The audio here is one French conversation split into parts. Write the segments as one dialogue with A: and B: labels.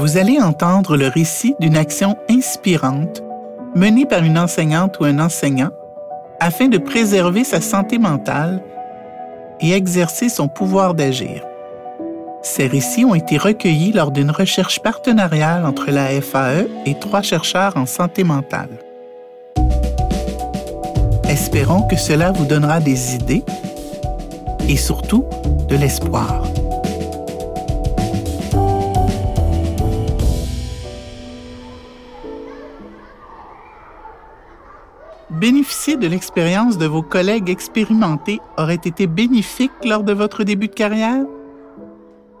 A: vous allez entendre le récit d'une action inspirante menée par une enseignante ou un enseignant afin de préserver sa santé mentale et exercer son pouvoir d'agir. Ces récits ont été recueillis lors d'une recherche partenariale entre la FAE et trois chercheurs en santé mentale. Espérons que cela vous donnera des idées et surtout de l'espoir. Bénéficier de l'expérience de vos collègues expérimentés aurait été bénéfique lors de votre début de carrière?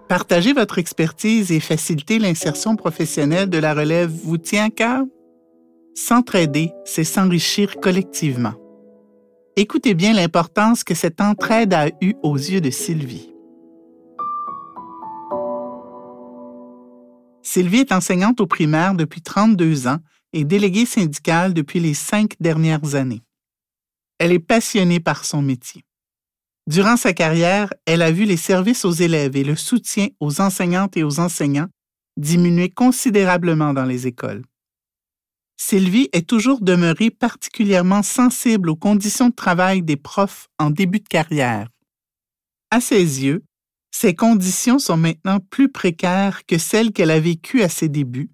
A: Partager votre expertise et faciliter l'insertion professionnelle de la relève vous tient à cœur? S'entraider, c'est s'enrichir collectivement. Écoutez bien l'importance que cette entraide a eue aux yeux de Sylvie. Sylvie est enseignante au primaire depuis 32 ans et déléguée syndicale depuis les cinq dernières années. Elle est passionnée par son métier. Durant sa carrière, elle a vu les services aux élèves et le soutien aux enseignantes et aux enseignants diminuer considérablement dans les écoles. Sylvie est toujours demeurée particulièrement sensible aux conditions de travail des profs en début de carrière. À ses yeux, ces conditions sont maintenant plus précaires que celles qu'elle a vécues à ses débuts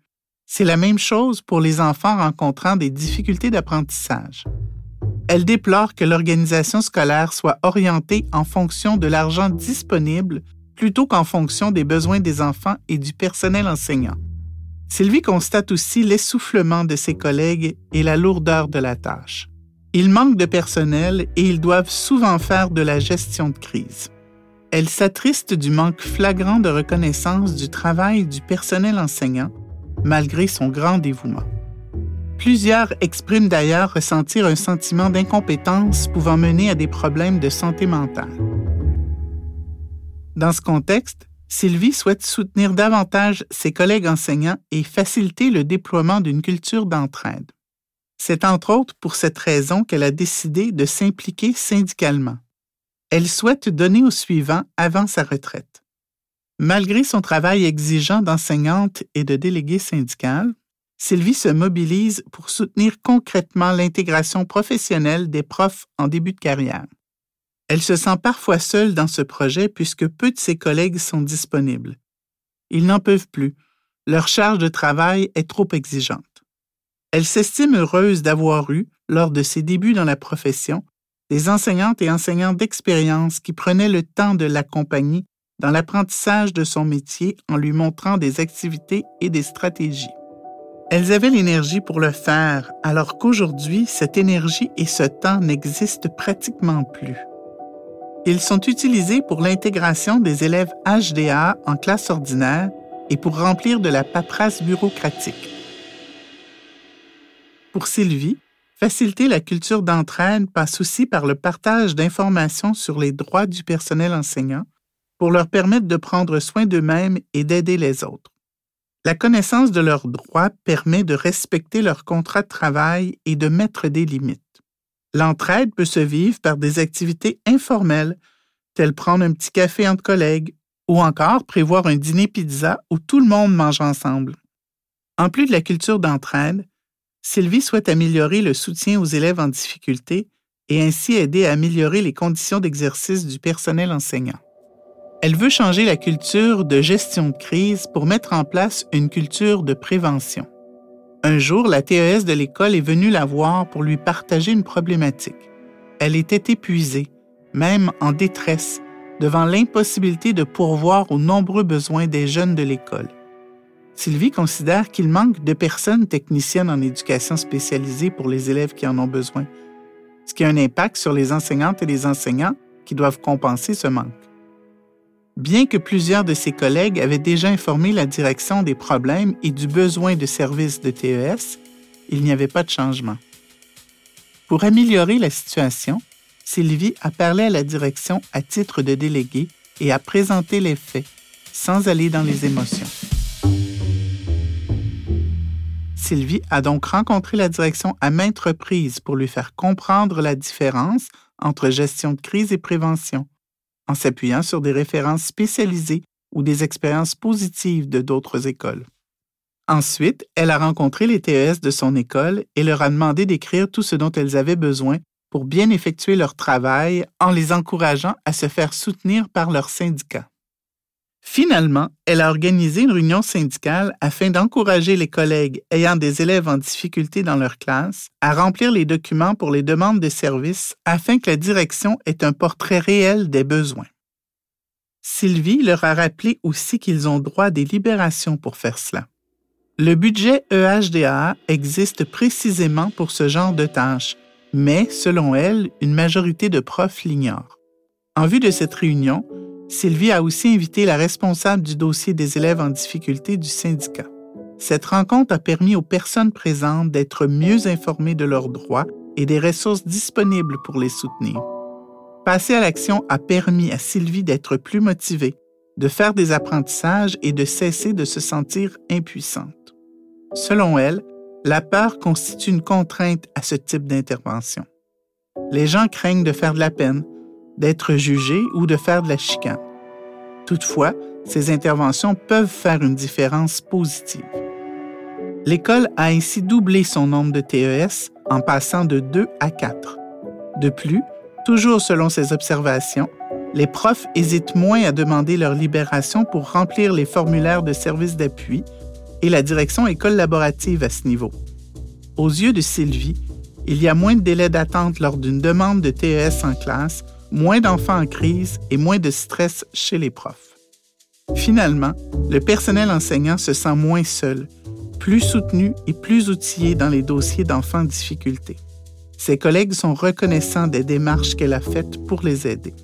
A: c'est la même chose pour les enfants rencontrant des difficultés d'apprentissage. Elle déplore que l'organisation scolaire soit orientée en fonction de l'argent disponible plutôt qu'en fonction des besoins des enfants et du personnel enseignant. Sylvie constate aussi l'essoufflement de ses collègues et la lourdeur de la tâche. Il manque de personnel et ils doivent souvent faire de la gestion de crise. Elle s'attriste du manque flagrant de reconnaissance du travail du personnel enseignant malgré son grand dévouement. Plusieurs expriment d'ailleurs ressentir un sentiment d'incompétence pouvant mener à des problèmes de santé mentale. Dans ce contexte, Sylvie souhaite soutenir davantage ses collègues enseignants et faciliter le déploiement d'une culture d'entraide. C'est entre autres pour cette raison qu'elle a décidé de s'impliquer syndicalement. Elle souhaite donner au suivant avant sa retraite. Malgré son travail exigeant d'enseignante et de déléguée syndicale, Sylvie se mobilise pour soutenir concrètement l'intégration professionnelle des profs en début de carrière. Elle se sent parfois seule dans ce projet puisque peu de ses collègues sont disponibles. Ils n'en peuvent plus. Leur charge de travail est trop exigeante. Elle s'estime heureuse d'avoir eu, lors de ses débuts dans la profession, des enseignantes et enseignants d'expérience qui prenaient le temps de l'accompagner dans l'apprentissage de son métier en lui montrant des activités et des stratégies. Elles avaient l'énergie pour le faire, alors qu'aujourd'hui, cette énergie et ce temps n'existent pratiquement plus. Ils sont utilisés pour l'intégration des élèves HDA en classe ordinaire et pour remplir de la paperasse bureaucratique. Pour Sylvie, faciliter la culture d'entraide passe aussi par le partage d'informations sur les droits du personnel enseignant, pour leur permettre de prendre soin d'eux-mêmes et d'aider les autres. La connaissance de leurs droits permet de respecter leur contrat de travail et de mettre des limites. L'entraide peut se vivre par des activités informelles, telles prendre un petit café entre collègues ou encore prévoir un dîner pizza où tout le monde mange ensemble. En plus de la culture d'entraide, Sylvie souhaite améliorer le soutien aux élèves en difficulté et ainsi aider à améliorer les conditions d'exercice du personnel enseignant. Elle veut changer la culture de gestion de crise pour mettre en place une culture de prévention. Un jour, la TES de l'école est venue la voir pour lui partager une problématique. Elle était épuisée, même en détresse, devant l'impossibilité de pourvoir aux nombreux besoins des jeunes de l'école. Sylvie considère qu'il manque de personnes techniciennes en éducation spécialisée pour les élèves qui en ont besoin, ce qui a un impact sur les enseignantes et les enseignants qui doivent compenser ce manque. Bien que plusieurs de ses collègues avaient déjà informé la direction des problèmes et du besoin de services de TES, il n'y avait pas de changement. Pour améliorer la situation, Sylvie a parlé à la direction à titre de déléguée et a présenté les faits, sans aller dans les émotions. Sylvie a donc rencontré la direction à maintes reprises pour lui faire comprendre la différence entre gestion de crise et prévention en s'appuyant sur des références spécialisées ou des expériences positives de d'autres écoles. Ensuite, elle a rencontré les TES de son école et leur a demandé d'écrire tout ce dont elles avaient besoin pour bien effectuer leur travail en les encourageant à se faire soutenir par leur syndicat. Finalement, elle a organisé une réunion syndicale afin d'encourager les collègues ayant des élèves en difficulté dans leur classe à remplir les documents pour les demandes de services afin que la direction ait un portrait réel des besoins. Sylvie leur a rappelé aussi qu'ils ont droit à des libérations pour faire cela. Le budget EHDA existe précisément pour ce genre de tâches, mais, selon elle, une majorité de profs l'ignorent. En vue de cette réunion, Sylvie a aussi invité la responsable du dossier des élèves en difficulté du syndicat. Cette rencontre a permis aux personnes présentes d'être mieux informées de leurs droits et des ressources disponibles pour les soutenir. Passer à l'action a permis à Sylvie d'être plus motivée, de faire des apprentissages et de cesser de se sentir impuissante. Selon elle, la peur constitue une contrainte à ce type d'intervention. Les gens craignent de faire de la peine, d'être jugés ou de faire de la chicane. Toutefois, ces interventions peuvent faire une différence positive. L'école a ainsi doublé son nombre de TES en passant de 2 à 4. De plus, toujours selon ses observations, les profs hésitent moins à demander leur libération pour remplir les formulaires de services d'appui et la direction est collaborative à ce niveau. Aux yeux de Sylvie, il y a moins de délais d'attente lors d'une demande de TES en classe, moins d'enfants en crise et moins de stress chez les profs. Finalement, le personnel enseignant se sent moins seul, plus soutenu et plus outillé dans les dossiers d'enfants en difficulté. Ses collègues sont reconnaissants des démarches qu'elle a faites pour les aider.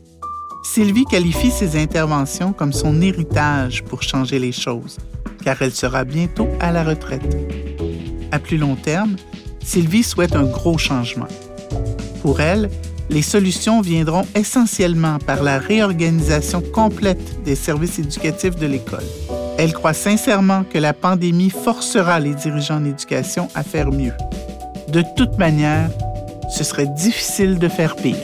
A: Sylvie qualifie ses interventions comme son héritage pour changer les choses, car elle sera bientôt à la retraite. À plus long terme, Sylvie souhaite un gros changement. Pour elle, les solutions viendront essentiellement par la réorganisation complète des services éducatifs de l'école. Elle croit sincèrement que la pandémie forcera les dirigeants en éducation à faire mieux. De toute manière, ce serait difficile de faire pire.